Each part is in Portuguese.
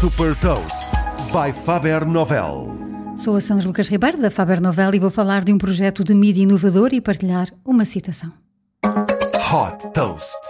Super Toast by Faber Novel. Sou a Sandra Lucas Ribeiro da Faber Novel e vou falar de um projeto de mídia inovador e partilhar uma citação. Hot Toast.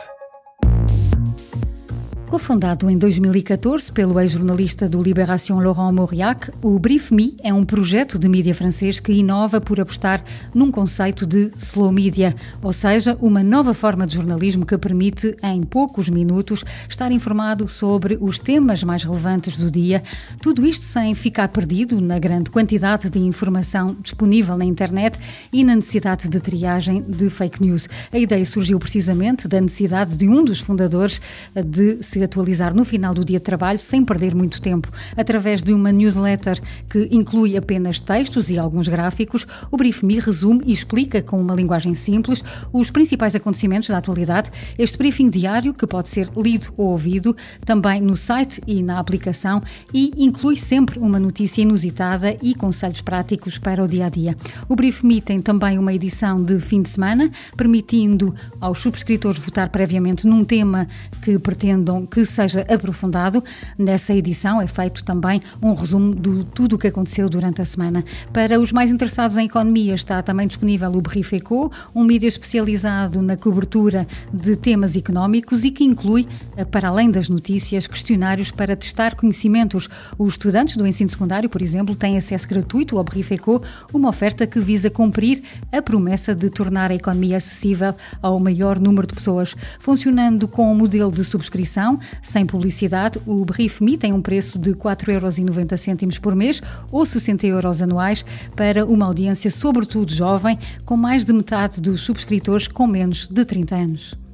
Cofundado em 2014 pelo ex-jornalista do Libération Laurent Mauriac, o Brief Me é um projeto de mídia francês que inova por apostar num conceito de slow media, ou seja, uma nova forma de jornalismo que permite, em poucos minutos, estar informado sobre os temas mais relevantes do dia, tudo isto sem ficar perdido na grande quantidade de informação disponível na internet e na necessidade de triagem de fake news. A ideia surgiu precisamente da necessidade de um dos fundadores de atualizar no final do dia de trabalho sem perder muito tempo. Através de uma newsletter que inclui apenas textos e alguns gráficos, o Brief Me resume e explica com uma linguagem simples os principais acontecimentos da atualidade. Este briefing diário, que pode ser lido ou ouvido, também no site e na aplicação, e inclui sempre uma notícia inusitada e conselhos práticos para o dia a dia. O Brief Me tem também uma edição de fim de semana, permitindo aos subscritores votar previamente num tema que pretendam que seja aprofundado. Nessa edição é feito também um resumo de tudo o que aconteceu durante a semana. Para os mais interessados em economia, está também disponível o Brief Eco, um mídia especializado na cobertura de temas económicos e que inclui, eh, para além das notícias, questionários para testar conhecimentos. Os estudantes do ensino secundário, por exemplo, têm acesso gratuito ao Brief Eco, uma oferta que visa cumprir a promessa de tornar a economia acessível ao maior número de pessoas. Funcionando com um modelo de subscrição, sem publicidade, o Brief Me tem um preço de 4,90€ por mês ou 60 euros anuais para uma audiência sobretudo jovem, com mais de metade dos subscritores com menos de 30 anos.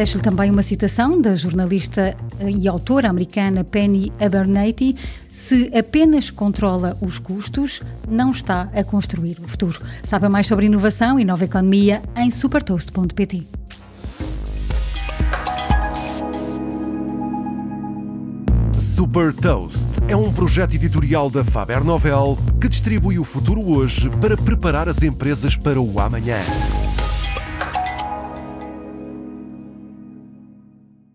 Deixo-lhe também uma citação da jornalista e autora americana Penny Abernathy. Se apenas controla os custos, não está a construir o futuro. Saiba mais sobre inovação e nova economia em supertoast.pt. Super Toast é um projeto editorial da Faber Novel que distribui o futuro hoje para preparar as empresas para o amanhã.